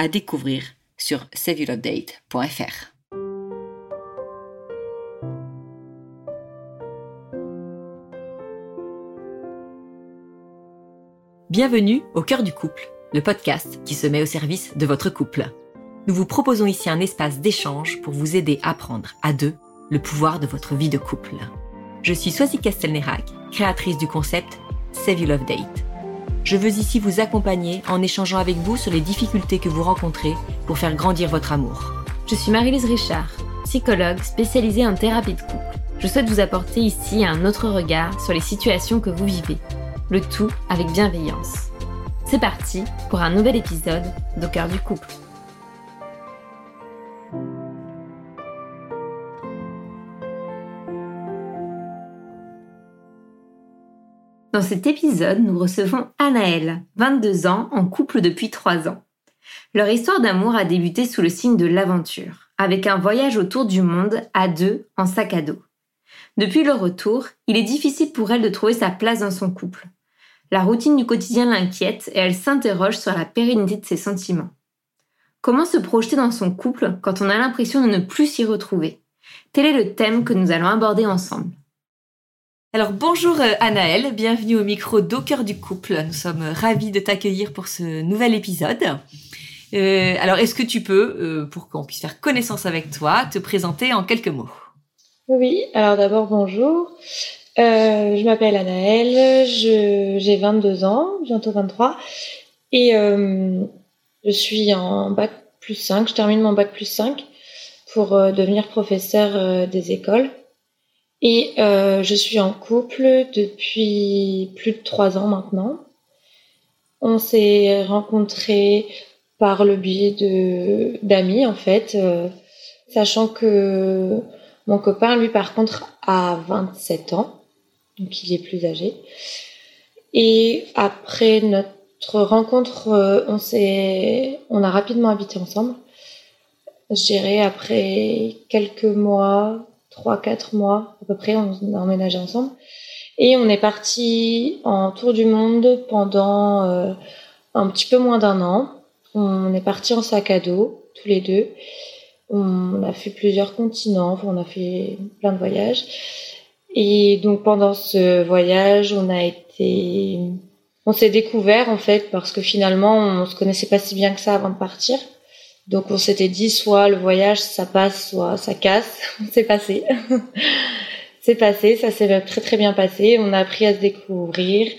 À découvrir sur saveyourlovedate.fr. Bienvenue au cœur du couple, le podcast qui se met au service de votre couple. Nous vous proposons ici un espace d'échange pour vous aider à prendre à deux le pouvoir de votre vie de couple. Je suis Soisy Castelnerac, créatrice du concept Save Your Love Date. Je veux ici vous accompagner en échangeant avec vous sur les difficultés que vous rencontrez pour faire grandir votre amour. Je suis Marie-Lise Richard, psychologue spécialisée en thérapie de couple. Je souhaite vous apporter ici un autre regard sur les situations que vous vivez le tout avec bienveillance. C'est parti pour un nouvel épisode d'Au cœur du couple. Dans cet épisode, nous recevons Anaëlle, 22 ans, en couple depuis 3 ans. Leur histoire d'amour a débuté sous le signe de l'aventure, avec un voyage autour du monde à deux en sac à dos. Depuis le retour, il est difficile pour elle de trouver sa place dans son couple. La routine du quotidien l'inquiète et elle s'interroge sur la pérennité de ses sentiments. Comment se projeter dans son couple quand on a l'impression de ne plus s'y retrouver? Tel est le thème que nous allons aborder ensemble. Alors bonjour euh, Anaëlle, bienvenue au micro d'Au cœur du couple. Nous sommes ravis de t'accueillir pour ce nouvel épisode. Euh, alors est-ce que tu peux, euh, pour qu'on puisse faire connaissance avec toi, te présenter en quelques mots? Oui, alors d'abord bonjour. Euh, je m'appelle Anaëlle, j'ai 22 ans, bientôt 23, et euh, je suis en bac plus 5, je termine mon bac plus 5 pour euh, devenir professeur des écoles. Et je suis en couple depuis plus de 3 ans maintenant. On s'est rencontrés par le biais de d'amis en fait, sachant que mon copain, lui, par contre, a 27 ans donc il est plus âgé. Et après notre rencontre, euh, on s'est, on a rapidement habité ensemble. Je dirais après quelques mois, trois, quatre mois à peu près, on a emménagé ensemble. Et on est parti en tour du monde pendant euh, un petit peu moins d'un an. On est parti en sac à dos, tous les deux. On a fait plusieurs continents, on a fait plein de voyages. Et donc pendant ce voyage, on a été, on s'est découvert en fait parce que finalement on se connaissait pas si bien que ça avant de partir. Donc on s'était dit soit le voyage ça passe, soit ça casse. C'est passé. C'est passé, ça s'est très très bien passé. On a appris à se découvrir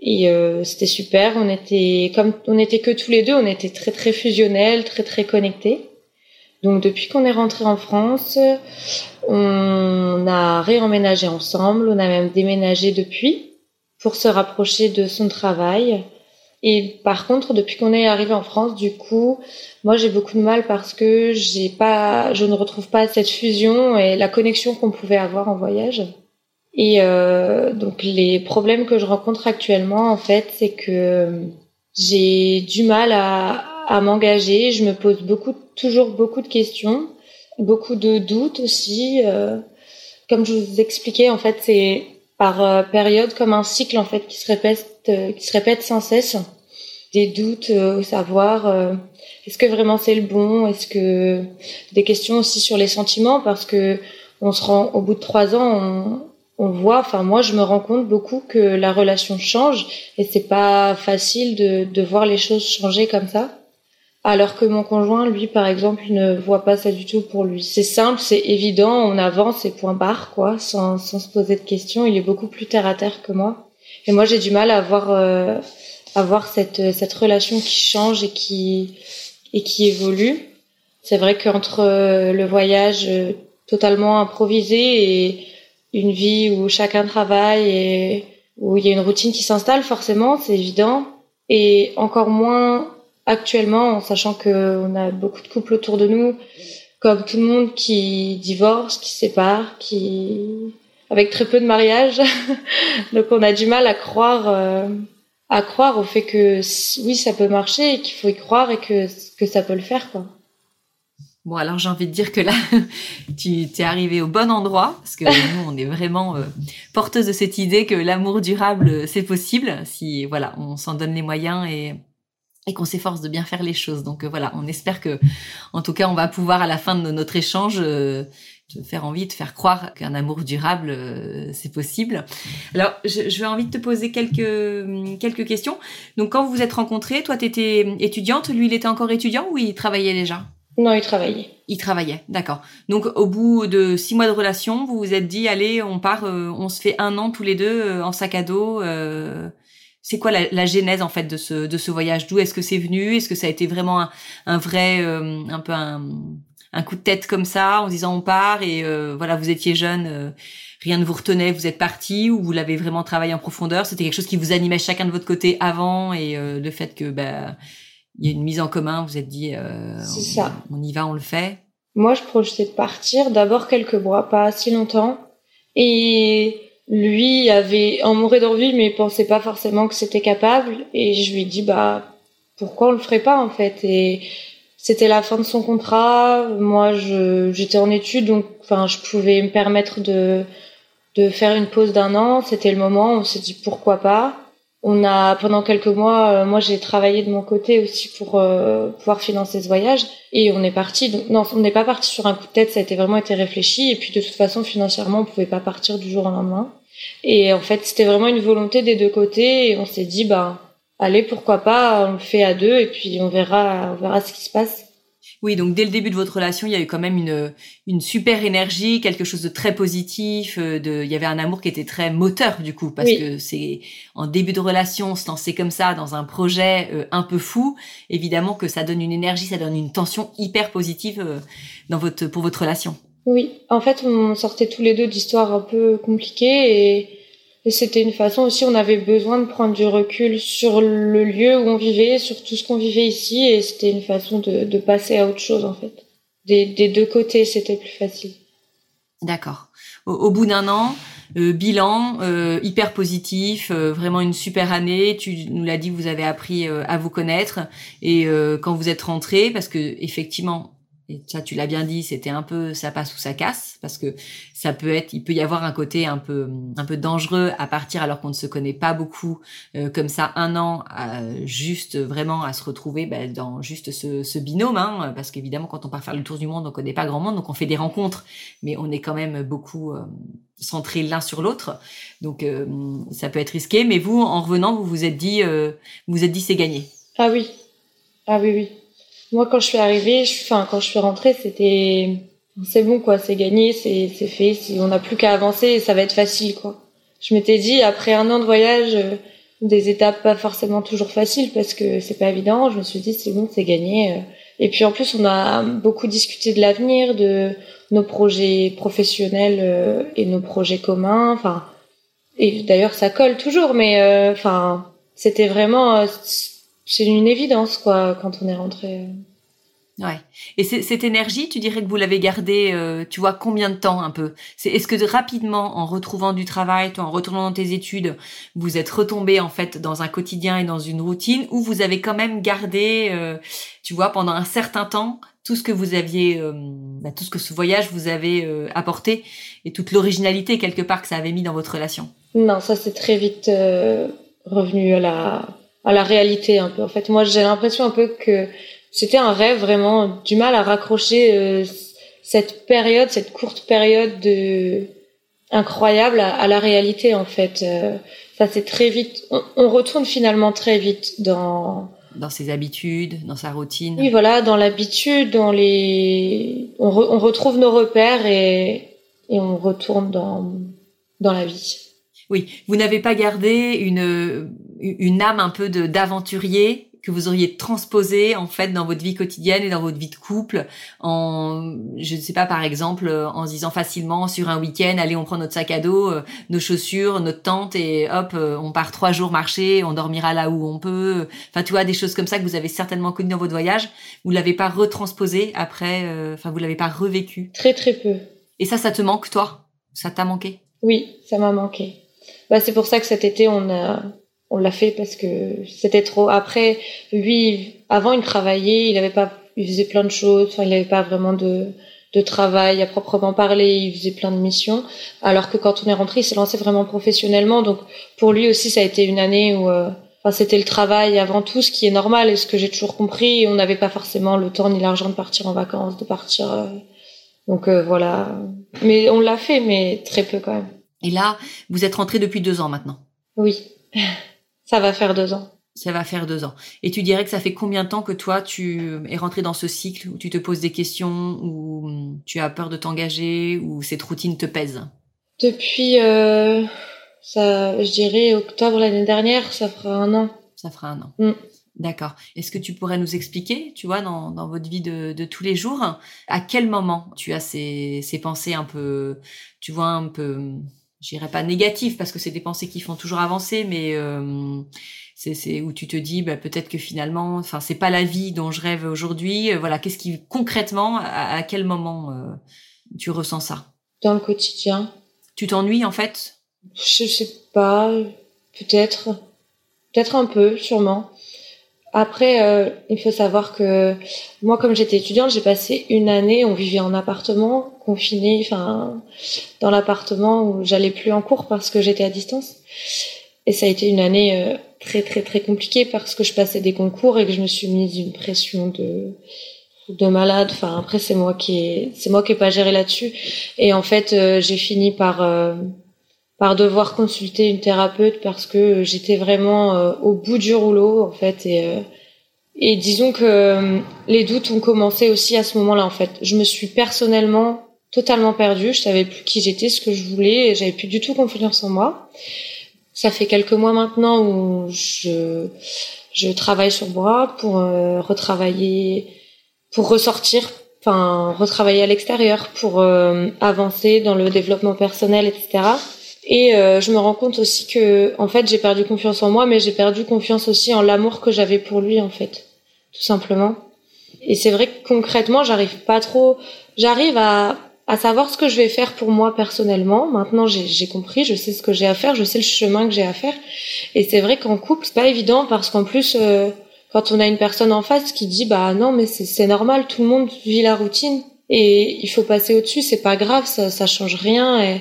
et euh, c'était super. On était comme on était que tous les deux, on était très très fusionnels, très très connectés. Donc depuis qu'on est rentré en France, on a réemménagé ensemble, on a même déménagé depuis pour se rapprocher de son travail. Et par contre, depuis qu'on est arrivé en France, du coup, moi j'ai beaucoup de mal parce que j'ai pas, je ne retrouve pas cette fusion et la connexion qu'on pouvait avoir en voyage. Et euh, donc les problèmes que je rencontre actuellement, en fait, c'est que j'ai du mal à, à m'engager. Je me pose beaucoup, toujours beaucoup de questions, beaucoup de doutes aussi. Euh, comme je vous expliquais, en fait, c'est par euh, période comme un cycle en fait qui se répète, euh, qui se répète sans cesse. Des doutes, au savoir est-ce que vraiment c'est le bon, est-ce que des questions aussi sur les sentiments parce que on se rend au bout de trois ans, on, on voit, enfin moi je me rends compte beaucoup que la relation change et c'est pas facile de, de voir les choses changer comme ça. Alors que mon conjoint, lui, par exemple, ne voit pas ça du tout pour lui. C'est simple, c'est évident, on avance et point barre, quoi, sans, sans se poser de questions. Il est beaucoup plus terre à terre que moi. Et moi, j'ai du mal à avoir, euh, avoir cette, cette relation qui change et qui, et qui évolue. C'est vrai qu'entre euh, le voyage euh, totalement improvisé et une vie où chacun travaille et où il y a une routine qui s'installe, forcément, c'est évident. Et encore moins actuellement, en sachant qu'on a beaucoup de couples autour de nous, comme tout le monde, qui divorce, qui sépare, qui avec très peu de mariages. Donc on a du mal à croire euh, à croire au fait que oui, ça peut marcher et qu'il faut y croire et que que ça peut le faire quoi. Bon, alors j'ai envie de dire que là, tu t'es arrivé au bon endroit, parce que nous, on est vraiment euh, porteuse de cette idée que l'amour durable, c'est possible, si voilà, on s'en donne les moyens et, et qu'on s'efforce de bien faire les choses. Donc euh, voilà, on espère que, en tout cas, on va pouvoir à la fin de notre échange euh, te faire envie de faire croire qu'un amour durable, c'est possible. Alors, je, je vais envie de te poser quelques quelques questions. Donc, quand vous vous êtes rencontrés, toi, tu étais étudiante, lui, il était encore étudiant ou il travaillait déjà? Non, il travaillait. Il travaillait, d'accord. Donc au bout de six mois de relation, vous vous êtes dit, allez, on part, euh, on se fait un an tous les deux euh, en sac à dos. Euh, c'est quoi la, la, genèse en fait de ce de ce voyage? D'où est-ce que c'est venu? Est-ce que ça a été vraiment un, un vrai, un peu un, un, coup de tête comme ça, en disant on part et voilà, vous étiez jeune, rien ne vous retenait, vous êtes parti ou vous l'avez vraiment travaillé en profondeur? C'était quelque chose qui vous animait chacun de votre côté avant et le fait que bah il y a une mise en commun, vous êtes dit, euh, ça. On, y va, on le fait Moi, je projetais de partir d'abord quelques mois, pas si longtemps. Et lui avait en mourait d'envie, mais pensait pas forcément que c'était capable. Et je lui dit, bah, pourquoi on le ferait pas, en fait? Et c'était la fin de son contrat. Moi, je, j'étais en études, donc, enfin, je pouvais me permettre de, de faire une pause d'un an. C'était le moment. On s'est dit, pourquoi pas? On a pendant quelques mois, euh, moi j'ai travaillé de mon côté aussi pour euh, pouvoir financer ce voyage et on est parti. Donc non, on n'est pas parti sur un coup de tête, ça a été vraiment été réfléchi et puis de toute façon financièrement on pouvait pas partir du jour au lendemain. Et en fait c'était vraiment une volonté des deux côtés et on s'est dit bah allez pourquoi pas on le fait à deux et puis on verra on verra ce qui se passe. Oui, donc dès le début de votre relation, il y a eu quand même une, une super énergie, quelque chose de très positif. Euh, de, il y avait un amour qui était très moteur du coup, parce que c'est en début de relation, se lancer comme ça dans un projet euh, un peu fou, évidemment que ça donne une énergie, ça donne une tension hyper positive euh, dans votre pour votre relation. Oui, en fait, on sortait tous les deux d'histoires un peu compliquées et c'était une façon aussi, on avait besoin de prendre du recul sur le lieu où on vivait, sur tout ce qu'on vivait ici, et c'était une façon de, de, passer à autre chose en fait. Des, des deux côtés, c'était plus facile. D'accord. Au, bout d'un an, euh, bilan euh, hyper positif, euh, vraiment une super année. Tu nous l'as dit, vous avez appris euh, à vous connaître et quand vous êtes rentré, parce que effectivement, et ça tu l'as bien dit, c'était un peu ça passe ou ça casse parce que ça peut être, il peut y avoir un côté un peu un peu dangereux à partir alors qu'on ne se connaît pas beaucoup, euh, comme ça un an, juste vraiment à se retrouver bah, dans juste ce, ce binôme, hein, parce qu'évidemment quand on part faire le tour du monde, on connaît pas grand monde, donc on fait des rencontres, mais on est quand même beaucoup euh, centrés l'un sur l'autre, donc euh, ça peut être risqué. Mais vous, en revenant, vous vous êtes dit, vous vous êtes dit c'est gagné. Ah oui, ah oui oui. Moi, quand je suis arrivée, enfin, quand je suis rentrée, c'était, c'est bon, quoi, c'est gagné, c'est, c'est fait, on n'a plus qu'à avancer et ça va être facile, quoi. Je m'étais dit, après un an de voyage, euh, des étapes pas forcément toujours faciles parce que c'est pas évident, je me suis dit, c'est bon, c'est gagné. Euh. Et puis en plus, on a beaucoup discuté de l'avenir, de nos projets professionnels euh, et nos projets communs, enfin, et d'ailleurs, ça colle toujours, mais, c'était vraiment, c'est une évidence quoi quand on est rentré. Ouais. Et cette énergie, tu dirais que vous l'avez gardée, euh, tu vois, combien de temps un peu? Est-ce que rapidement, en retrouvant du travail, toi, en retournant dans tes études, vous êtes retombé en fait dans un quotidien et dans une routine, ou vous avez quand même gardé, euh, tu vois, pendant un certain temps tout ce que vous aviez, euh, bah, tout ce que ce voyage vous avait apporté et toute l'originalité quelque part que ça avait mis dans votre relation? Non, ça c'est très vite revenu à la à la réalité un peu. En fait, moi, j'ai l'impression un peu que c'était un rêve vraiment, du mal à raccrocher euh, cette période, cette courte période de incroyable à, la réalité en fait. Euh, ça c'est très vite. On, retourne finalement très vite dans dans ses habitudes, dans sa routine. Oui, voilà, dans l'habitude, dans les, on, on, retrouve nos repères et et on retourne dans dans la vie. Oui, vous n'avez pas gardé une une âme un peu de d'aventurier que vous auriez transposé en fait dans votre vie quotidienne et dans votre vie de couple en je ne sais pas par exemple en se disant facilement sur un week-end allez on prend notre sac à dos euh, nos chaussures notre tente et hop euh, on part trois jours marcher on dormira là où on peut. Enfin tu vois des choses comme ça que vous avez certainement connues dans votre voyage. Vous l'avez pas retransposé après euh, enfin vous l'avez pas revécu. Très très peu. Et ça ça te manque toi? Ça t'a manqué? Oui ça m'a manqué. Bah c'est pour ça que cet été on a on l'a fait parce que c'était trop. Après, lui, avant, il travaillait, il avait pas, il faisait plein de choses. Enfin, il n'avait pas vraiment de de travail à proprement parler. Il faisait plein de missions. Alors que quand on est rentré, il s'est lancé vraiment professionnellement. Donc, pour lui aussi, ça a été une année où, euh, enfin, c'était le travail avant tout, ce qui est normal et ce que j'ai toujours compris. On n'avait pas forcément le temps ni l'argent de partir en vacances, de partir. Euh, donc euh, voilà. Mais on l'a fait, mais très peu quand même. Et là, vous êtes rentré depuis deux ans maintenant. Oui. Ça va faire deux ans. Ça va faire deux ans. Et tu dirais que ça fait combien de temps que toi, tu es rentré dans ce cycle où tu te poses des questions, où tu as peur de t'engager, où cette routine te pèse? Depuis, euh, ça, je dirais octobre l'année dernière, ça fera un an. Ça fera un an. Mm. D'accord. Est-ce que tu pourrais nous expliquer, tu vois, dans, dans votre vie de, de, tous les jours, à quel moment tu as ces, ces pensées un peu, tu vois, un peu j'irai pas négatif parce que c'est des pensées qui font toujours avancer, mais euh, c'est où tu te dis bah, peut-être que finalement, enfin c'est pas la vie dont je rêve aujourd'hui. Euh, voilà, qu'est-ce qui concrètement, à, quel moment euh, tu ressens ça? Dans le quotidien. Tu t'ennuies en fait? Je sais pas, peut-être, peut-être un peu, sûrement. Après, euh, il faut savoir que moi, comme j'étais étudiante, j'ai passé une année, on vivait en appartement, confiné, enfin, dans l'appartement où j'allais plus en cours parce que j'étais à distance. Et ça a été une année euh, très très très compliquée parce que je passais des concours et que je me suis mise une pression de de malade. Enfin, après, c'est moi qui c'est moi qui ai pas géré là-dessus. Et en fait, euh, j'ai fini par par devoir consulter une thérapeute parce que j'étais vraiment euh, au bout du rouleau en fait et euh, et disons que euh, les doutes ont commencé aussi à ce moment-là en fait. Je me suis personnellement totalement perdue, je savais plus qui j'étais, ce que je voulais, et j'avais plus du tout confiance en moi. Ça fait quelques mois maintenant où je je travaille sur moi pour retravailler pour ressortir enfin retravailler à l'extérieur pour avancer dans le développement personnel etc et euh, je me rends compte aussi que, en fait, j'ai perdu confiance en moi, mais j'ai perdu confiance aussi en l'amour que j'avais pour lui, en fait, tout simplement. Et c'est vrai que concrètement, j'arrive pas trop. J'arrive à, à savoir ce que je vais faire pour moi personnellement. Maintenant, j'ai compris, je sais ce que j'ai à faire, je sais le chemin que j'ai à faire. Et c'est vrai qu'en couple, c'est pas évident parce qu'en plus, euh, quand on a une personne en face qui dit, bah non, mais c'est normal, tout le monde vit la routine et il faut passer au-dessus, c'est pas grave, ça, ça change rien. Et,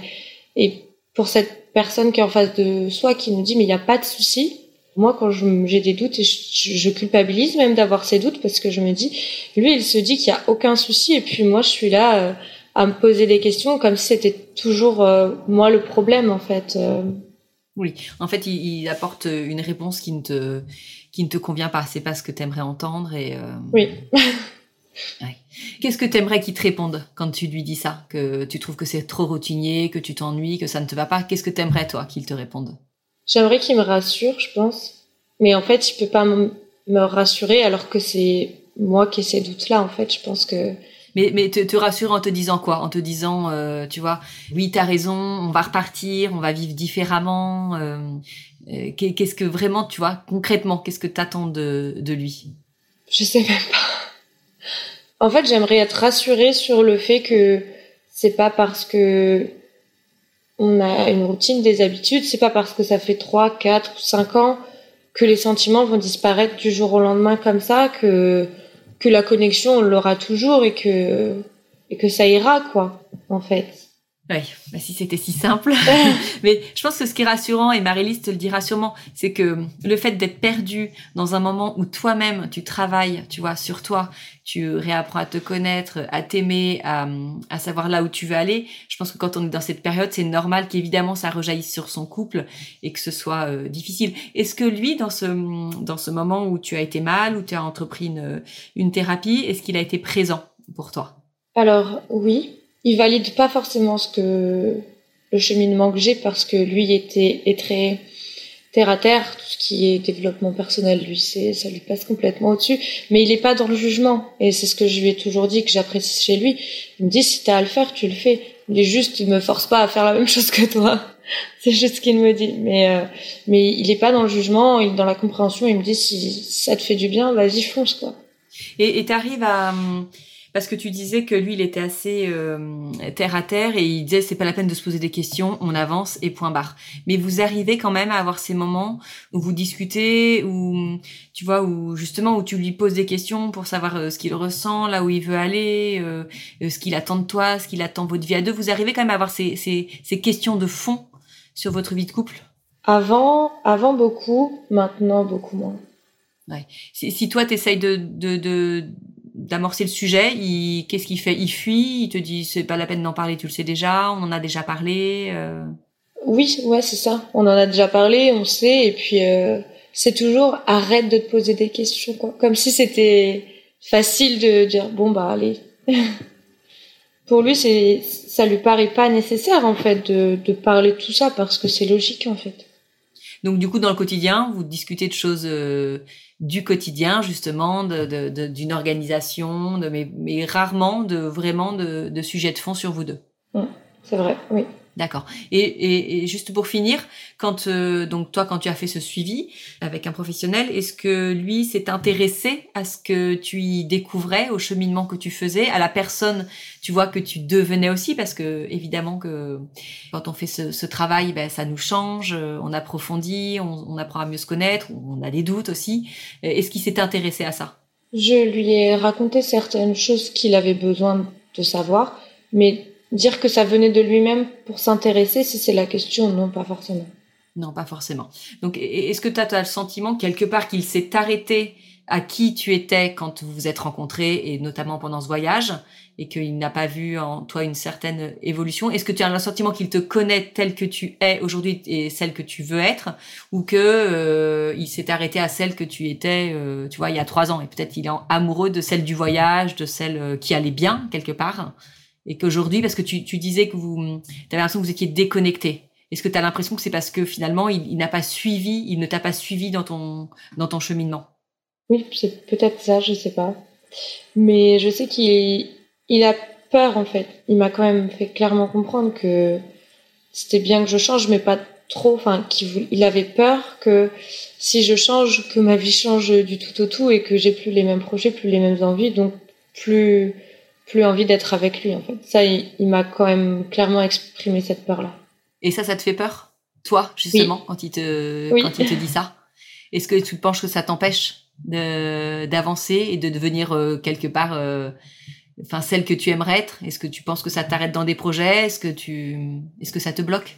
et pour cette personne qui est en face de soi qui nous dit mais il n'y a pas de souci. Moi, quand j'ai des doutes, et je, culpabilise même d'avoir ces doutes parce que je me dis, lui, il se dit qu'il n'y a aucun souci et puis moi, je suis là euh, à me poser des questions comme si c'était toujours euh, moi le problème en fait. Euh. Oui, en fait, il, apporte une réponse qui ne te qui ne te convient pas. C'est pas ce que tu aimerais entendre et. Oui. Qu'est-ce que tu aimerais qu'il te réponde quand tu lui dis ça Que tu trouves que c'est trop routinier, que tu t'ennuies, que ça ne te va pas? Qu'est-ce que tu aimerais, toi, qu'il te réponde J'aimerais qu'il me rassure, je pense. Mais en fait, il peut pas me rassurer alors que c'est moi qui ai ces doutes-là, en fait. Je pense que... Mais, mais te, te rassure en te disant quoi? En te disant, euh, tu vois, oui, t'as raison, on va repartir, on va vivre différemment. Euh, euh, qu'est-ce que vraiment, tu vois, concrètement, qu'est-ce que t'attends de, de lui Je sais même pas. En fait, j'aimerais être rassurée sur le fait que c'est pas parce que on a une routine, des habitudes, c'est pas parce que ça fait 3, 4 ou 5 ans que les sentiments vont disparaître du jour au lendemain comme ça, que, que la connexion, on l'aura toujours et que, et que ça ira, quoi, en fait. Oui, bah si c'était si simple. Mais je pense que ce qui est rassurant, et Marie-Lise te le dira sûrement, c'est que le fait d'être perdu dans un moment où toi-même tu travailles, tu vois, sur toi, tu réapprends à te connaître, à t'aimer, à, à, savoir là où tu veux aller. Je pense que quand on est dans cette période, c'est normal qu'évidemment ça rejaillisse sur son couple et que ce soit euh, difficile. Est-ce que lui, dans ce dans ce moment où tu as été mal, où tu as entrepris une, une thérapie, est-ce qu'il a été présent pour toi? Alors oui, il valide pas forcément ce que le cheminement que j'ai parce que lui était est très terre à terre, tout ce qui est développement personnel, lui, c'est, ça lui passe complètement au-dessus. Mais il est pas dans le jugement. Et c'est ce que je lui ai toujours dit, que j'apprécie chez lui. Il me dit, si t'as à le faire, tu le fais. Il est juste, il me force pas à faire la même chose que toi. c'est juste ce qu'il me dit. Mais, euh, mais il est pas dans le jugement, il est dans la compréhension. Il me dit, si ça te fait du bien, vas-y, fonce, quoi. Et t'arrives à, parce que tu disais que lui, il était assez euh, terre à terre et il disait c'est pas la peine de se poser des questions, on avance et point barre. Mais vous arrivez quand même à avoir ces moments où vous discutez, où tu vois, où justement où tu lui poses des questions pour savoir euh, ce qu'il ressent, là où il veut aller, euh, ce qu'il attend de toi, ce qu'il attend de votre vie à deux. Vous arrivez quand même à avoir ces, ces, ces questions de fond sur votre vie de couple? Avant, avant beaucoup, maintenant beaucoup moins. Ouais. Si, si toi t'essayes de, de, de d'amorcer le sujet, il qu'est-ce qu'il fait? Il fuit, il te dit c'est pas la peine d'en parler, tu le sais déjà, on en a déjà parlé. Euh... Oui, ouais, c'est ça. On en a déjà parlé, on sait, et puis euh, c'est toujours arrête de te poser des questions, quoi. Comme si c'était facile de dire bon bah allez. Pour lui, c'est ça lui paraît pas nécessaire en fait de, de parler de tout ça parce que c'est logique en fait. Donc du coup, dans le quotidien, vous discutez de choses euh, du quotidien justement, d'une de, organisation, mais, mais, rarement de vraiment de, sujets de fond sur vous deux. Mmh, c'est vrai, oui. D'accord. Et, juste pour finir, quand euh, donc toi, quand tu as fait ce suivi avec un professionnel, est-ce que lui s'est intéressé à ce que tu y découvrais, au cheminement que tu faisais, à la personne, tu vois, que tu devenais aussi, parce que évidemment que quand on fait ce, ce travail, ben, ça nous change, euh, on approfondit, on, on apprend à mieux se connaître, on a des doutes aussi. Euh, est-ce qu'il s'est intéressé à ça? Je lui ai raconté certaines choses qu'il avait besoin de savoir, mais dire que ça venait de lui-même pour s'intéresser, si c'est la question, non, pas forcément. Non, pas forcément. Donc, est-ce que tu as, le sentiment quelque part qu'il s'est arrêté à qui tu étais quand vous vous êtes rencontrés, et notamment pendant ce voyage, et qu'il n'a pas vu en toi une certaine évolution? Est-ce que tu as le sentiment qu'il te connaît tel que tu es aujourd'hui et celle que tu veux être, ou que euh, il s'est arrêté à celle que tu étais, euh, tu vois, il y a trois ans, et peut-être il est amoureux de celle du voyage, de celle euh, qui allait bien quelque part? Et qu'aujourd'hui, parce que tu, tu disais que vous, avais l'impression que vous étiez déconnecté. Est-ce que tu as l'impression que c'est parce que finalement, il, il n'a pas suivi, il ne t'a pas suivi dans ton, dans ton cheminement? Oui, c'est peut-être ça, je sais pas. Mais je sais qu'il il a peur, en fait. Il m'a quand même fait clairement comprendre que c'était bien que je change, mais pas trop. Enfin, qu'il il avait peur que si je change, que ma vie change du tout au tout et que j'ai plus les mêmes projets, plus les mêmes envies, donc plus plus envie d'être avec lui en fait. Ça, il, m'a quand même clairement exprimé cette peur-là. Et ça, ça te fait peur, toi justement, quand il te quand il te dit ça? Est-ce que tu penses que ça t'empêche d'avancer et de devenir euh, quelque part, euh, enfin celle que tu aimerais être? Est-ce que tu penses que ça t'arrête dans des projets? Est-ce que tu, est-ce que ça te bloque?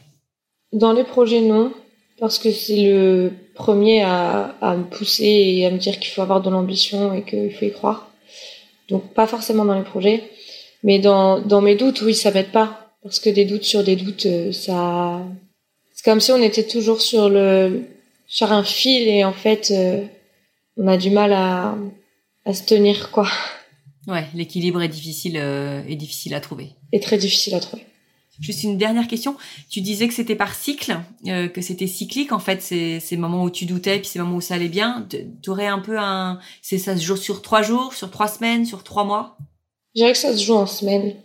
Dans les projets, non, parce que c'est le premier à, à me pousser et à me dire qu'il faut avoir de l'ambition et qu'il faut y croire. Donc pas forcément dans les projets, mais dans, dans mes doutes, oui, ça m'aide pas. Parce que des doutes sur des doutes, euh, ça... C'est comme si on était toujours sur le sur un fil et en fait, euh, on a du mal à, à se tenir, quoi. Ouais, l'équilibre est difficile, euh, est difficile à trouver. Et très difficile à trouver. Juste une dernière question. Tu disais que c'était par cycle, euh, que c'était cyclique en fait, ces, ces moments où tu doutais, puis ces moments où ça allait bien. Tu aurais un peu un, c'est ça se joue sur trois jours, sur trois semaines, sur trois mois? Je dirais que ça se joue en semaine.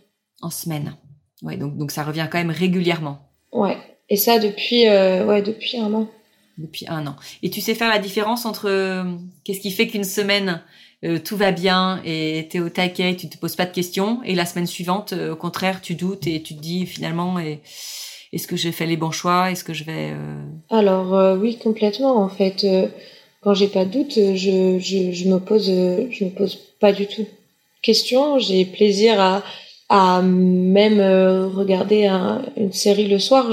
En semaine. Ouais, donc donc ça revient quand même régulièrement. Ouais. Et ça depuis euh, ouais depuis un an. Depuis un an. Et tu sais faire la différence entre euh, qu'est-ce qui fait qu'une semaine euh, tout va bien et t'es au taquet, tu te poses pas de questions. Et la semaine suivante, euh, au contraire, tu doutes et tu te dis finalement, est-ce que j'ai fait les bons choix? Est-ce que je vais euh, Alors oui, complètement. En fait, quand j'ai pas de doute, je, je, me pose, je me pose pas du tout de questions. J'ai plaisir à à même regarder une série le soir.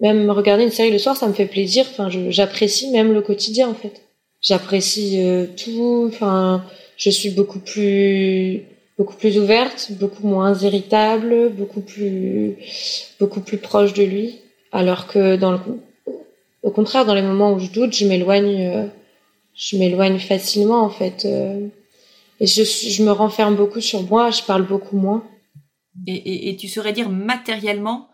Même regarder une série le soir, ça me fait plaisir. Enfin, j'apprécie même le quotidien en fait j'apprécie euh, tout. Enfin, je suis beaucoup plus beaucoup plus ouverte, beaucoup moins irritable, beaucoup plus beaucoup plus proche de lui. Alors que dans le au contraire, dans les moments où je doute, je m'éloigne euh, je m'éloigne facilement en fait. Euh, et je, je me renferme beaucoup sur moi, je parle beaucoup moins. Et, et, et tu saurais dire matériellement,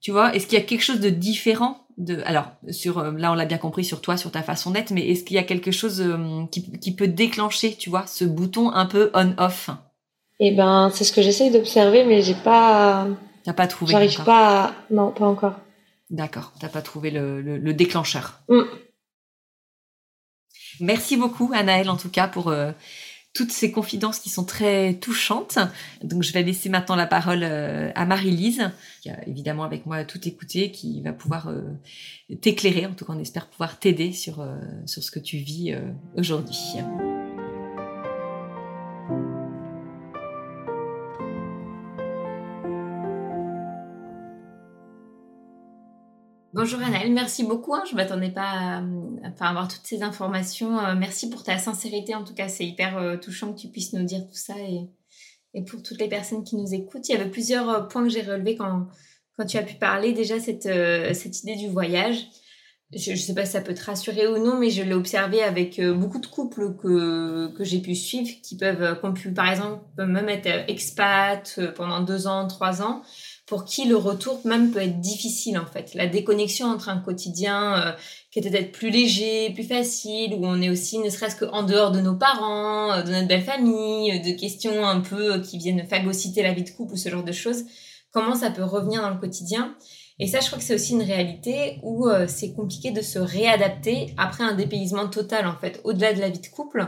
tu vois, est-ce qu'il y a quelque chose de différent de, alors sur euh, là on l'a bien compris sur toi, sur ta façon d'être, mais est-ce qu'il y a quelque chose euh, qui, qui, peut déclencher, tu vois, ce bouton un peu on/off? Eh ben, c'est ce que j'essaye d'observer, mais j'ai pas. T'as pas trouvé. J'arrive pas. À... Non, pas encore. D'accord, t'as pas trouvé le, le, déclencheur. Mm. Merci beaucoup, Anaëlle, en tout cas, pour euh, toutes ces confidences qui sont très touchantes. Donc, je vais laisser maintenant la parole euh, à Marie-Lise, qui a évidemment avec moi tout écouté, qui va pouvoir euh, t'éclairer. En tout cas, on espère pouvoir t'aider sur, sur ce que tu vis aujourd'hui. Bonjour Annelle, merci beaucoup. Hein. Je m'attendais pas à, avoir toutes ces informations. Euh, merci pour ta sincérité. En tout cas, c'est hyper euh, touchant que tu puisses nous dire tout ça et, pour toutes les personnes qui nous écoutent. Il y avait plusieurs euh, points que j'ai relevés quand, tu as pu parler. Déjà, cette, cette idée du voyage. Je ne sais pas si ça peut te rassurer ou non, mais je l'ai observé avec beaucoup de couples que, j'ai pu suivre qui peuvent, pu, par exemple, même être expat pendant deux ans, trois ans pour qui le retour même peut être difficile en fait. La déconnexion entre un quotidien euh, qui était peut-être plus léger, plus facile, où on est aussi ne serait-ce qu'en dehors de nos parents, euh, de notre belle famille, euh, de questions un peu qui viennent phagocyter la vie de couple ou ce genre de choses, comment ça peut revenir dans le quotidien. Et ça, je crois que c'est aussi une réalité où c'est compliqué de se réadapter après un dépaysement total en fait, au-delà de la vie de couple.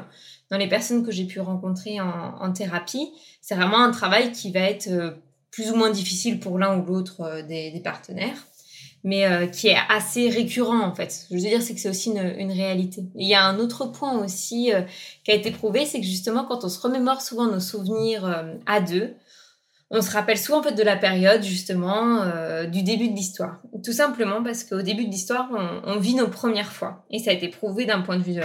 Dans les personnes que j'ai pu rencontrer en, en thérapie, c'est vraiment un travail qui va être plus ou moins difficile pour l'un ou l'autre euh, des, partenaires, mais euh, qui est assez récurrent en fait. Je veux dire, c'est que c'est aussi une, réalité. il y a un autre point aussi euh, qui a été prouvé, c'est que justement quand on se remémore souvent nos souvenirs à deux, on se rappelle souvent en fait de la période justement du début de l'histoire. Tout simplement parce qu'au début de l'histoire, on, vit nos premières fois. Et ça a été prouvé d'un point de vue de,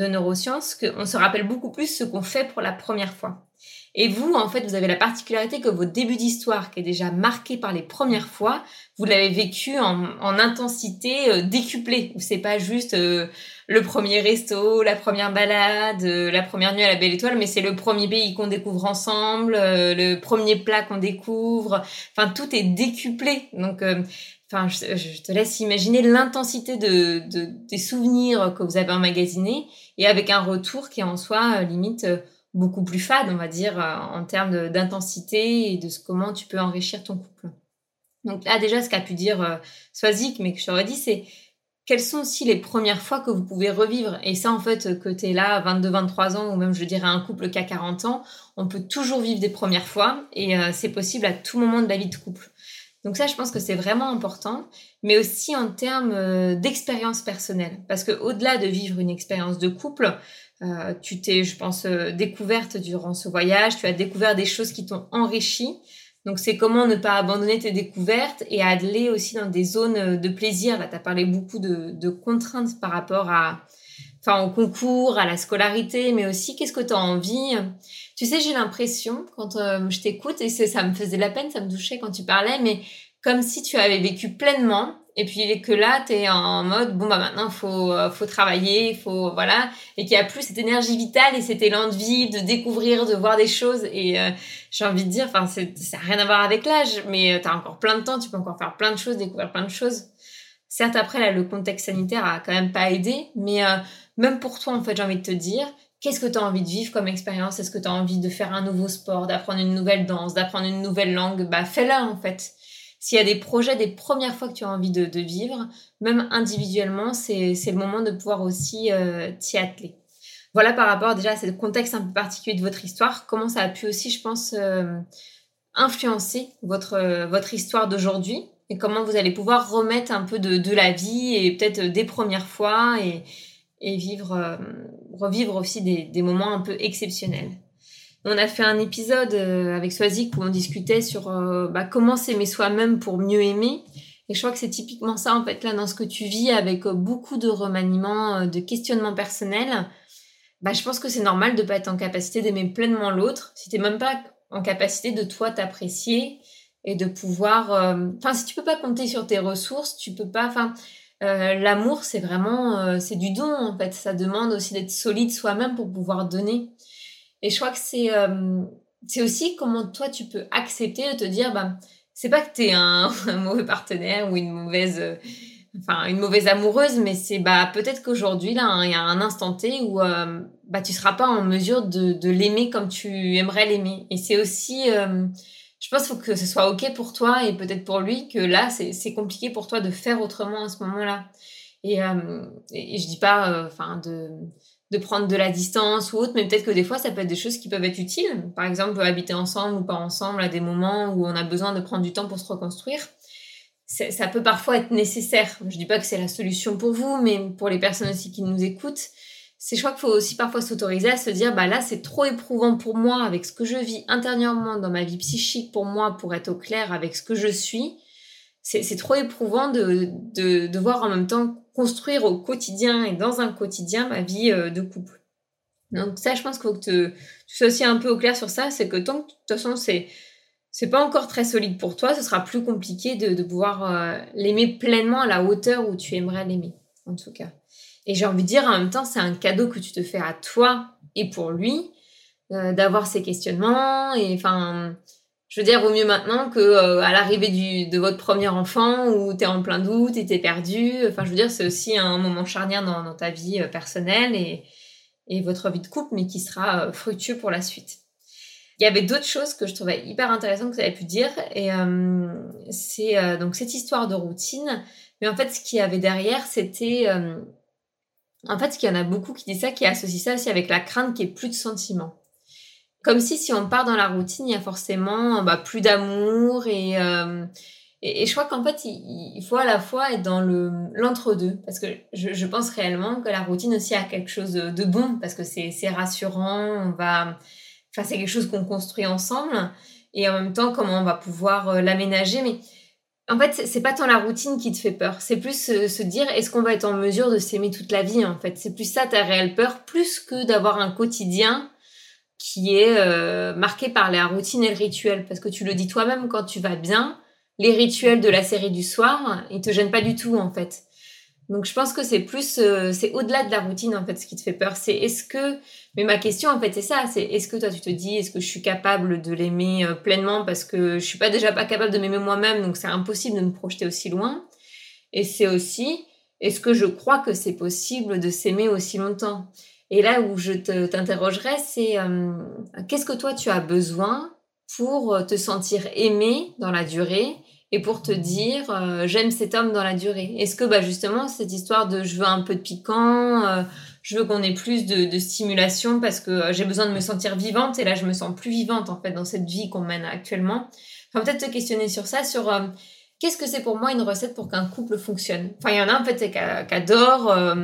de neurosciences qu'on se rappelle beaucoup plus ce qu'on fait pour la première fois. Et vous, en fait, vous avez la particularité que votre début d'histoire, qui est déjà marqué par les premières fois, vous l'avez vécu en, intensité euh, décuplée. C'est pas juste euh, le premier resto, la première balade, euh, la première nuit à la Belle Étoile, mais c'est le premier pays qu'on découvre ensemble, le premier plat qu'on découvre. Enfin, tout est décuplé. Donc, enfin, je, te laisse imaginer l'intensité de, des souvenirs que vous avez emmagasinés et avec un retour qui est en soi limite beaucoup plus fade, on va dire, euh, en termes d'intensité et de ce, comment tu peux enrichir ton couple. Donc là, déjà, ce qu'a pu dire euh, mais que je t'aurais dit, c'est quelles sont aussi les premières fois que vous pouvez revivre? Et ça, en fait, que tu es là, 22-23 ans, ou même, je dirais, un couple qui a 40 ans, on peut toujours vivre des premières fois, et euh, c'est possible à tout moment de la vie de couple. Donc ça, je pense que c'est vraiment important, mais aussi en termes d'expérience personnelle. Parce que au-delà de vivre une expérience de couple, euh, tu t'es, je pense, euh, découverte durant ce voyage, tu as découvert des choses qui t'ont enrichi. Donc c'est comment ne pas abandonner tes découvertes et aller aussi dans des zones euh, de plaisir. Là, tu as parlé beaucoup de, contraintes par rapport à, enfin, au concours, à la scolarité, mais aussi qu'est-ce que tu as envie? Tu sais, j'ai l'impression, quand je t'écoute, et ça me faisait la peine, ça me touchait quand tu parlais, mais comme si tu avais vécu pleinement et puis que là tu es en mode bon bah maintenant faut euh, faut travailler faut voilà et qu'il y a plus cette énergie vitale et cet élan de vivre de découvrir de voir des choses et euh, j'ai envie de dire enfin ça n'a rien à voir avec l'âge mais euh, tu as encore plein de temps tu peux encore faire plein de choses découvrir plein de choses certes après là le contexte sanitaire a quand même pas aidé mais même pour toi en fait j'ai envie de te dire Qu'est-ce que tu as envie de vivre comme expérience? Est-ce que tu as envie de faire un nouveau sport, d'apprendre une nouvelle danse, d'apprendre une nouvelle langue? Bah fais-le en fait. S'il y a des projets, des premières fois que tu as envie de, vivre, même individuellement, c'est le moment de pouvoir aussi euh, t'y atteler. Voilà par rapport déjà à ce contexte un peu particulier de votre histoire, comment ça a pu aussi, je pense, euh, influencer votre, votre histoire d'aujourd'hui? Et comment vous allez pouvoir remettre un peu de, la vie et peut-être des premières fois et, vivre, euh, revivre aussi des moments un peu exceptionnels. On a fait un épisode euh, avec Swazik où on discutait sur euh, bah, comment s'aimer soi-même pour mieux aimer. Et je crois que c'est typiquement ça, en fait, là, dans ce que tu vis avec beaucoup de remaniements, de questionnements personnels. Bah, je pense que c'est normal de pas être en capacité d'aimer pleinement l'autre si t'es même pas en capacité de toi t'apprécier et de pouvoir. Enfin, si tu peux pas compter sur tes ressources, tu peux pas. Enfin, l'amour, c'est vraiment, c'est du don en fait. Ça demande aussi d'être solide soi-même pour pouvoir donner. Et je crois que c'est euh, c'est aussi comment toi tu peux accepter de te dire bah c'est pas que tu es un, mauvais partenaire ou une mauvaise enfin une mauvaise amoureuse, mais c'est bah peut-être qu'aujourd'hui là, hein, il y a un instant T où euh, bah tu seras pas en mesure de, l'aimer comme tu aimerais l'aimer. Et c'est aussi, euh, je pense, faut que ce soit ok pour toi et peut-être pour lui que là c'est compliqué pour toi de faire autrement à ce moment-là. Et, euh, et, je dis pas, enfin de de prendre de la distance ou autre, mais peut-être que des fois, ça peut être des choses qui peuvent être utiles. Par exemple, habiter ensemble ou pas ensemble à des moments où on a besoin de prendre du temps pour se reconstruire ça peut parfois être nécessaire. Je dis pas que c'est la solution pour vous, mais pour les personnes aussi qui nous écoutent, c'est je crois qu'il faut aussi parfois s'autoriser à se dire bah là c'est trop éprouvant pour moi avec ce que je vis intérieurement dans ma vie psychique pour moi pour être au clair avec ce que je suis. C'est trop éprouvant de, de, de voir en même temps construire au quotidien et dans un quotidien ma vie euh, de couple. Donc ça, je pense qu'il faut que tu sois aussi un peu au clair sur ça, c'est que tant que de toute façon c'est c'est pas encore très solide pour toi, ce sera plus compliqué de, de pouvoir euh, l'aimer pleinement à la hauteur où tu aimerais l'aimer, en tout cas. Et j'ai envie de dire, en même temps, c'est un cadeau que tu te fais à toi et pour lui, euh, d'avoir ces questionnements. Et enfin, je veux dire, vaut mieux maintenant que euh, l'arrivée de votre premier enfant où tu es en plein doute et t'es perdu. Enfin, je veux dire, c'est aussi un moment charnière dans, ta vie personnelle et, et votre vie de couple, mais qui sera fructueux pour la suite. Il y avait d'autres choses que je trouvais hyper intéressantes que tu avais pu dire. Et euh, c'est euh, donc cette histoire de routine. Mais en fait, ce qu'il y avait derrière, c'était. Euh, en fait, qu'il y en a beaucoup qui disent ça, qui associent ça aussi avec la crainte n'y ait plus de sentiments. Comme si, si on part dans la routine, il y a forcément bah, plus d'amour et, et, je crois qu'en fait, il, faut à la fois être dans le l'entre-deux. Parce que je, je, pense réellement que la routine aussi a quelque chose de, de bon, parce que c'est rassurant, on va Enfin, c'est quelque chose qu'on construit ensemble. Et en même temps, comment on va pouvoir euh, l'aménager. Mais en fait, c'est pas tant la routine qui te fait peur. C'est plus se, dire, est-ce qu'on va être en mesure de s'aimer toute la vie, en fait? C'est plus ça ta réelle peur, plus que d'avoir un quotidien qui est euh, marqué par la routine et le rituel. Parce que tu le dis toi-même, quand tu vas bien, les rituels de la série du soir, ils te gênent pas du tout, en fait. Donc je pense que c'est plus, euh, c'est au-delà de la routine en fait ce qui te fait peur. C'est est-ce que, mais ma question en fait c'est ça, c'est est-ce que toi tu te dis est-ce que je suis capable de l'aimer euh, pleinement parce que je suis pas déjà pas capable de m'aimer moi-même donc c'est impossible de me projeter aussi loin? Et c'est aussi est-ce que je crois que c'est possible de s'aimer aussi longtemps? Et là où je t'interrogerais c'est euh, qu'est-ce que toi tu as besoin pour te sentir aimé dans la durée? Et pour te dire euh, j'aime cet homme dans la durée Est-ce que bah justement cette histoire de je veux un peu de piquant, euh, je veux qu'on ait plus de, de, stimulation parce que euh, j'ai besoin de me sentir vivante et là je me sens plus vivante en fait dans cette vie qu'on mène actuellement. Enfin peut-être te questionner sur ça, sur qu'est-ce que c'est pour moi une recette pour qu'un couple fonctionne? Enfin il y en a en fait qui adorent.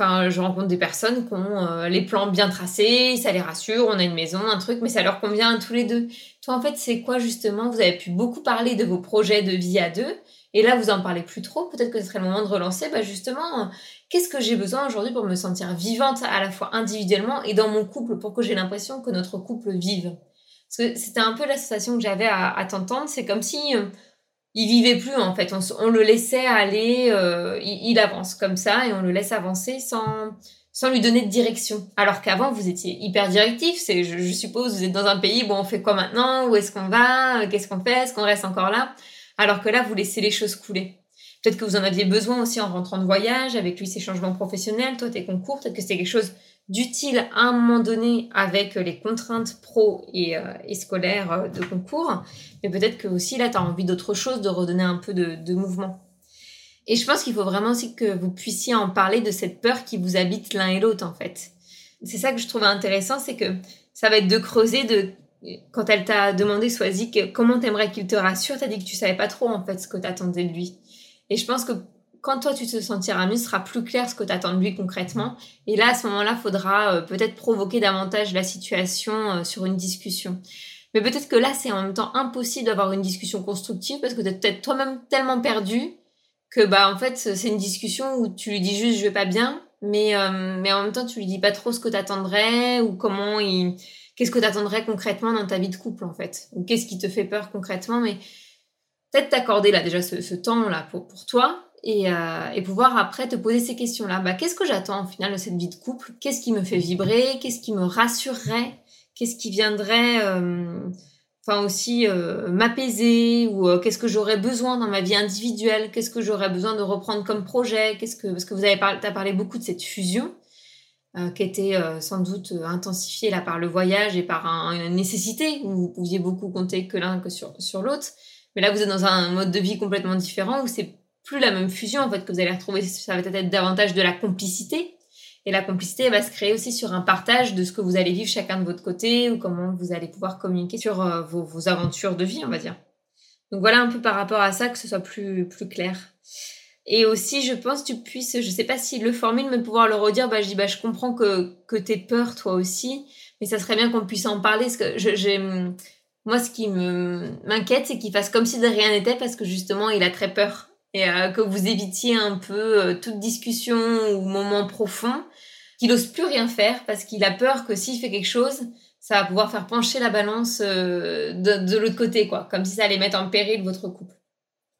Je rencontre des personnes qui ont les plans bien tracés, ça les rassure, on a une maison, un truc, mais ça leur convient à tous les deux. Toi, en fait, c'est quoi justement? Vous avez pu beaucoup parler de vos projets de vie à deux, et là, vous en parlez plus trop. Peut-être que ce serait le moment de relancer. Bah justement, qu'est-ce que j'ai besoin aujourd'hui pour me sentir vivante à la fois individuellement et dans mon couple, pour que j'ai l'impression que notre couple vive? Parce que c'était un peu la sensation que j'avais à, t'entendre. C'est comme si euh, il vivait plus en fait. On, le laissait aller, euh, il, avance comme ça et on le laisse avancer sans sans lui donner de direction. Alors qu'avant, vous étiez hyper directif. C'est, je, suppose, vous êtes dans un pays, bon, on fait quoi maintenant? Où est-ce qu'on va? Qu'est-ce qu'on fait? Est-ce qu'on reste encore là? Alors que là, vous laissez les choses couler. Peut-être que vous en aviez besoin aussi en rentrant de voyage, avec lui ses changements professionnels, toi tes concours, peut-être que c'était quelque chose d'utile à un moment donné avec les contraintes pro et, euh, scolaires euh, de concours. Mais peut-être que aussi là, tu as envie d'autre chose, de redonner un peu de mouvement. Et je pense qu'il faut vraiment aussi que vous puissiez en parler de cette peur qui vous habite l'un et l'autre, en fait. C'est ça que je trouve intéressant, c'est que ça va être de creuser de quand elle t'a demandé, Soisy, comment t'aimerais qu'il te rassure, t'as dit que tu savais pas trop, en fait, ce que t'attendais de lui. Et je pense que quand toi, tu te sentiras mieux, ce sera plus clair ce que t'attends de lui concrètement. Et là, à ce moment-là, faudra euh, peut-être provoquer davantage la situation euh, sur une discussion. Mais peut-être que là, c'est en même temps impossible d'avoir une discussion constructive parce que t'es peut-être toi-même tellement perdu que bah en fait c'est une discussion où tu lui dis juste je vais pas bien mais euh, mais en même temps tu lui dis pas trop ce que t'attendrais ou comment il qu'est-ce que t'attendrais concrètement dans ta vie de couple en fait ou qu'est-ce qui te fait peur concrètement mais peut-être t'accorder là déjà ce, temps là pour toi et, euh, et pouvoir après te poser ces questions là bah qu'est-ce que j'attends au final de cette vie de couple? Qu'est-ce qui me fait vibrer? Qu'est-ce qui me rassurerait? Qu'est-ce qui viendrait euh, aussi euh, m'apaiser? Ou qu'est-ce que j'aurais besoin dans ma vie individuelle, qu'est-ce que j'aurais besoin de reprendre comme projet, qu'est-ce que parce que vous avez parlé, as parlé beaucoup de cette fusion euh, qui était sans doute intensifiée là par le voyage et par une nécessité où vous pouviez beaucoup compter que l'un que sur sur l'autre, mais là vous êtes dans un mode de vie complètement différent où c'est plus la même fusion en fait que vous allez retrouver, ça va être davantage de la complicité et la complicité va se créer aussi sur un partage de ce que vous allez vivre chacun de votre côté ou comment vous allez pouvoir communiquer sur euh, vos, aventures de vie, on va dire. Donc voilà un peu par rapport à ça que ce soit plus, plus clair. Et aussi, je pense tu puisses, je sais pas si le formule, mais pouvoir le redire, bah, je dis, bah, je comprends que, que t'aies peur toi aussi, mais ça serait bien qu'on puisse en parler, parce que j'ai, moi, ce qui m'inquiète, c'est qu'il fasse comme si de rien n'était, parce que justement, il a très peur. Et euh, que vous évitiez un peu euh, toute discussion ou moment profond qu'il n'ose plus rien faire parce qu'il a peur que s'il fait quelque chose, ça va pouvoir faire pencher la balance euh, de, l'autre côté, quoi, comme si ça allait mettre en péril votre couple.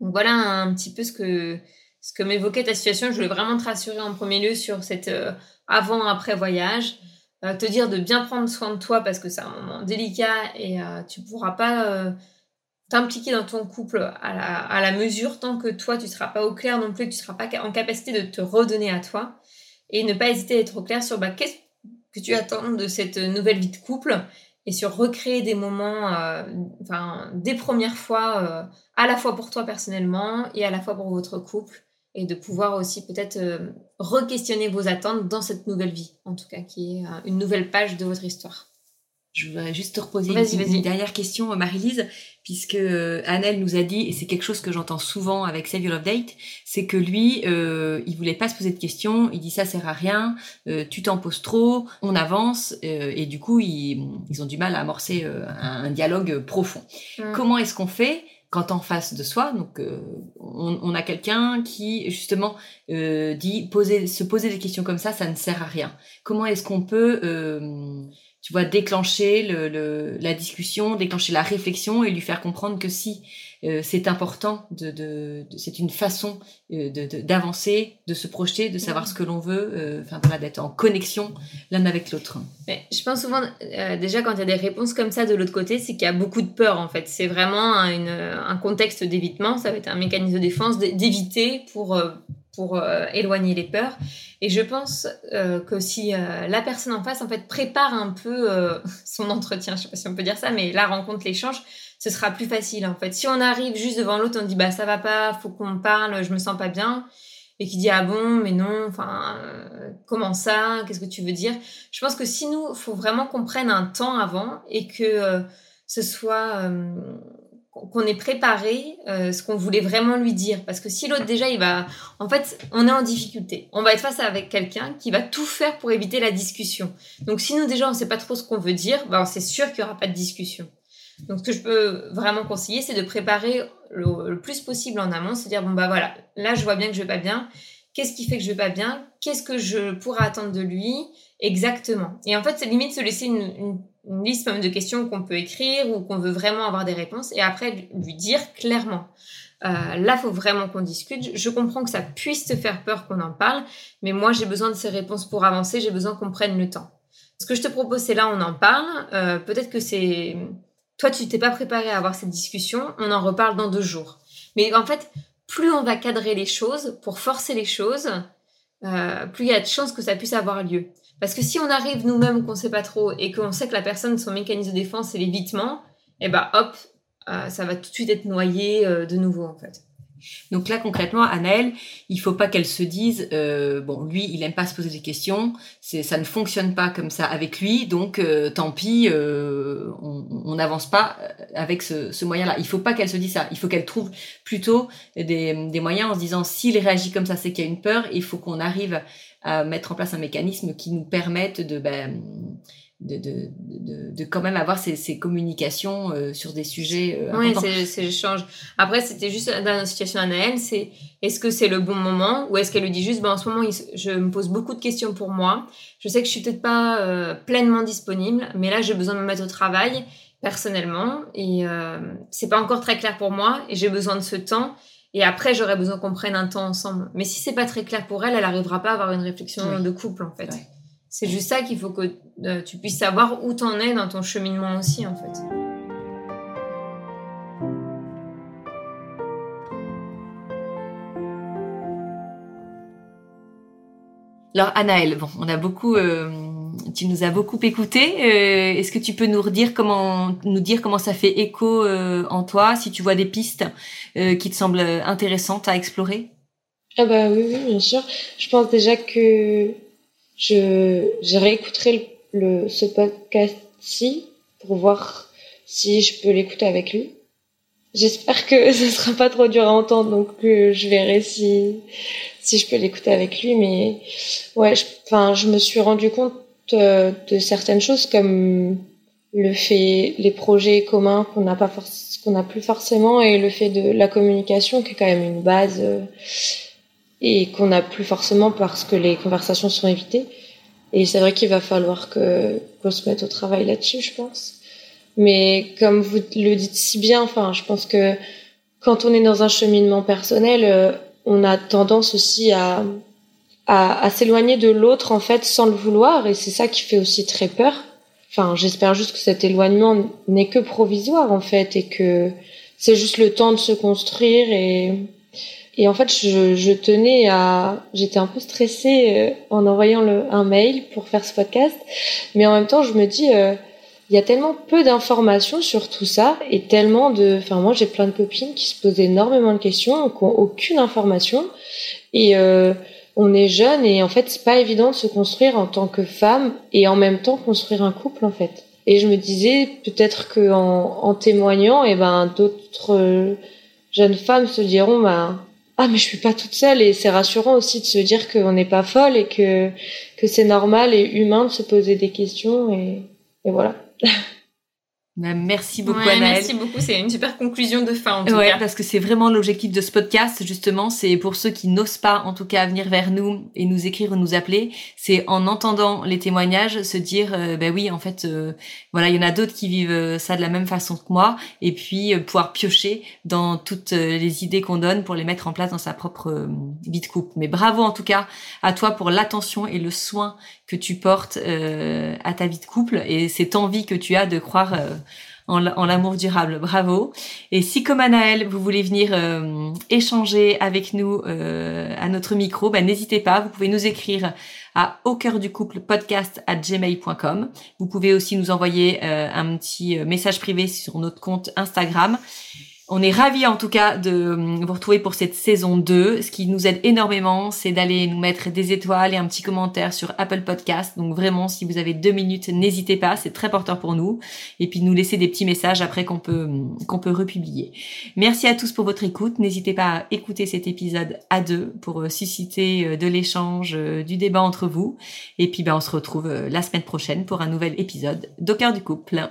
Donc voilà un petit peu ce que, ce que m'évoquait ta situation. Je voulais vraiment te rassurer en premier lieu sur cet avant-après voyage. Te dire de bien prendre soin de toi parce que c'est un moment délicat et tu pourras pas t'impliquer dans ton couple à la, mesure tant que toi tu seras pas au clair non plus, tu seras pas en capacité de te redonner à toi et ne pas hésiter à être au clair sur bah, qu'est-ce que tu attends de cette nouvelle vie de couple et sur recréer des moments, euh, enfin, des premières fois, euh, à la fois pour toi personnellement et à la fois pour votre couple, et de pouvoir aussi peut-être euh, re-questionner vos attentes dans cette nouvelle vie, en tout cas, qui est une nouvelle page de votre histoire. Je voudrais juste te reposer une, dernière question, Marie-Lise, puisque euh, Annelle nous a dit, et c'est quelque chose que j'entends souvent avec Save Your Update, c'est que lui, euh, il voulait pas se poser de questions, il dit ça sert à rien, euh, tu t'en poses trop, on avance, euh, et du coup, ils, ils, ont du mal à amorcer un, dialogue profond. Comment est-ce qu'on fait quand en face de soi, donc on, on, a quelqu'un qui justement dit poser, se poser des questions comme ça, ça ne sert à rien. Comment est-ce qu'on peut tu vois, déclencher le, la discussion, déclencher la réflexion et lui faire comprendre que si euh, c'est important, de, de, c'est une façon euh, d'avancer, de, se projeter, de savoir ce que l'on veut, euh, enfin voilà, d'être en connexion l'un avec l'autre. Je pense souvent, déjà quand il y a des réponses comme ça de l'autre côté, c'est qu'il y a beaucoup de peur en fait. C'est vraiment un, un contexte d'évitement, ça va être un mécanisme de défense d'éviter pour euh, éloigner les peurs. Et je pense euh, que si euh, la personne en face, en fait, prépare un peu son entretien, je sais pas si on peut dire ça, mais la rencontre, l'échange, ce sera plus facile, en fait. Si on arrive juste devant l'autre, on dit, bah, ça va pas, faut qu'on parle, je me sens pas bien, et qui dit, ah bon, mais non, enfin, comment ça, qu'est-ce que tu veux dire? Je pense que si nous, faut vraiment qu'on prenne un temps avant et que ce soit qu'on ait préparé euh, ce qu'on voulait vraiment lui dire. Parce que si l'autre déjà, il va... En fait, on est en difficulté. On va être face avec quelqu'un qui va tout faire pour éviter la discussion. Donc si nous déjà, on ne sait pas trop ce qu'on veut dire, ben, c'est sûr qu'il n'y aura pas de discussion. Donc ce que je peux vraiment conseiller, c'est de préparer le, plus possible en amont, c'est-à-dire, bon bah voilà, là je vois bien que je vais pas bien, qu'est-ce qui fait que je vais pas bien, qu'est-ce que je pourrais attendre de lui? Exactement. Et en fait, c'est limite se laisser une une liste même de questions qu'on peut écrire ou qu'on veut vraiment avoir des réponses et après lui dire clairement. Euh, là, faut vraiment qu'on discute. Je comprends que ça puisse te faire peur qu'on en parle, mais moi, j'ai besoin de ces réponses pour avancer. J'ai besoin qu'on prenne le temps. Ce que je te propose, c'est là, on en parle. Euh, peut-être que c'est toi, tu t'es pas préparé à avoir cette discussion. On en reparle dans deux jours. Mais en fait, plus on va cadrer les choses pour forcer les choses, euh, plus il y a de chances que ça puisse avoir lieu. Parce que si on arrive nous-mêmes qu'on sait pas trop et qu'on sait que la personne, son mécanisme de défense, c'est l'évitement, et eh ben hop, euh, ça va tout de suite être noyé euh, de nouveau en fait. Donc là, concrètement, Anaëlle, il faut pas qu'elle se dise, euh, bon, lui, il aime pas se poser des questions, c'est, ça ne fonctionne pas comme ça avec lui, donc euh, tant pis, euh, on n'avance pas avec ce, ce moyen-là. Il faut pas qu'elle se dise ça. Il faut qu'elle trouve plutôt des, des moyens en se disant, s'il réagit comme ça, c'est qu'il y a une peur. Il faut qu'on arrive à mettre en place un mécanisme qui nous permette de ben, de, de, de, de, quand même avoir ces, ces communications euh, sur des sujets euh, oui, c'est c'est l'échange. Après, c'était juste dans la situation d'Anaël, c'est est-ce que c'est le bon moment? Ou est-ce qu'elle lui dit juste, ben, en ce moment, je me pose beaucoup de questions pour moi. Je sais que je suis peut-être pas euh, pleinement disponible, mais là, j'ai besoin de me mettre au travail personnellement et euh, c'est pas encore très clair pour moi et j'ai besoin de ce temps. Et après, j'aurais besoin qu'on prenne un temps ensemble. Mais si c'est pas très clair pour elle, elle arrivera pas à avoir une réflexion de couple, en fait. C'est juste ça qu'il faut que euh, tu puisses savoir où t'en es dans ton cheminement aussi, en fait. Alors Anaël, bon, on a beaucoup, euh, tu nous as beaucoup écouté. Euh, est-ce que tu peux nous redire comment, nous dire comment ça fait écho en toi, si tu vois des pistes qui te semblent intéressantes à explorer? Ah bah oui, oui, bien sûr. Je pense déjà que je, je réécouterai le le ce podcast-ci pour voir si je peux l'écouter avec lui. J'espère que ce sera pas trop dur à entendre, donc euh, je verrai si si je peux l'écouter avec lui. Mais ouais, enfin, je, me suis rendu compte euh, de certaines choses comme le fait, les projets communs qu'on n'a pas qu'on n'a plus forcément, et le fait de la communication qui est quand même une base euh, et qu'on n'a plus forcément parce que les conversations sont évitées. Et c'est vrai qu'il va falloir que qu'on se mette au travail là-dessus, je pense. Mais comme vous le dites si bien, enfin, je pense que quand on est dans un cheminement personnel, euh, on a tendance aussi à, à, à s'éloigner de l'autre en fait sans le vouloir, et c'est ça qui fait aussi très peur. Enfin, j'espère juste que cet éloignement n'est que provisoire en fait, et que c'est juste le temps de se construire et et en fait, je, tenais à, j'étais un peu stressée euh, en envoyant le, un mail pour faire ce podcast, mais en même temps, je me dis, euh, il y a tellement peu d'informations sur tout ça et tellement de, enfin moi j'ai plein de copines qui se posent énormément de questions, qui ont aucune information et euh, on est jeune et en fait c'est pas évident de se construire en tant que femme et en même temps construire un couple en fait. Et je me disais peut-être que en, témoignant, et eh ben d'autres jeunes femmes se diront ben ah mais je suis pas toute seule et c'est rassurant aussi de se dire qu'on n'est pas folle et que que c'est normal et humain de se poser des questions et, et voilà. Bah, merci beaucoup ouais, Anaëlle. Merci beaucoup, c'est une super conclusion de fin en tout ouais, cas. parce que c'est vraiment l'objectif de ce podcast justement, c'est pour ceux qui n'osent pas en tout cas venir vers nous et nous écrire ou nous appeler, c'est en entendant les témoignages se dire euh, ben oui en fait euh, voilà il y en a d'autres qui vivent euh, ça de la même façon que moi et puis euh, pouvoir piocher dans toutes euh, les idées qu'on donne pour les mettre en place dans sa propre vie de couple. Mais bravo en tout cas à toi pour l'attention et le soin que tu portes euh, à ta vie de couple et cette envie que tu as de croire euh, en, l'amour durable. Bravo. Et si comme Anaël, vous voulez venir euh, échanger avec nous euh, à notre micro, ben, n'hésitez pas. Vous pouvez nous écrire à au cœur du couple podcast à gmail.com. Vous pouvez aussi nous envoyer euh, un petit message privé sur notre compte Instagram. On est ravis en tout cas de vous retrouver pour cette saison 2. Ce qui nous aide énormément, c'est d'aller nous mettre des étoiles et un petit commentaire sur Apple Podcast. Donc vraiment, si vous avez deux minutes, n'hésitez pas, c'est très porteur pour nous. Et puis nous laisser des petits messages après qu'on peut qu'on peut republier. Merci à tous pour votre écoute. N'hésitez pas à écouter cet épisode à deux pour euh, susciter de l'échange, du débat entre vous. Et puis ben on se retrouve la semaine prochaine pour un nouvel épisode d'Au du couple.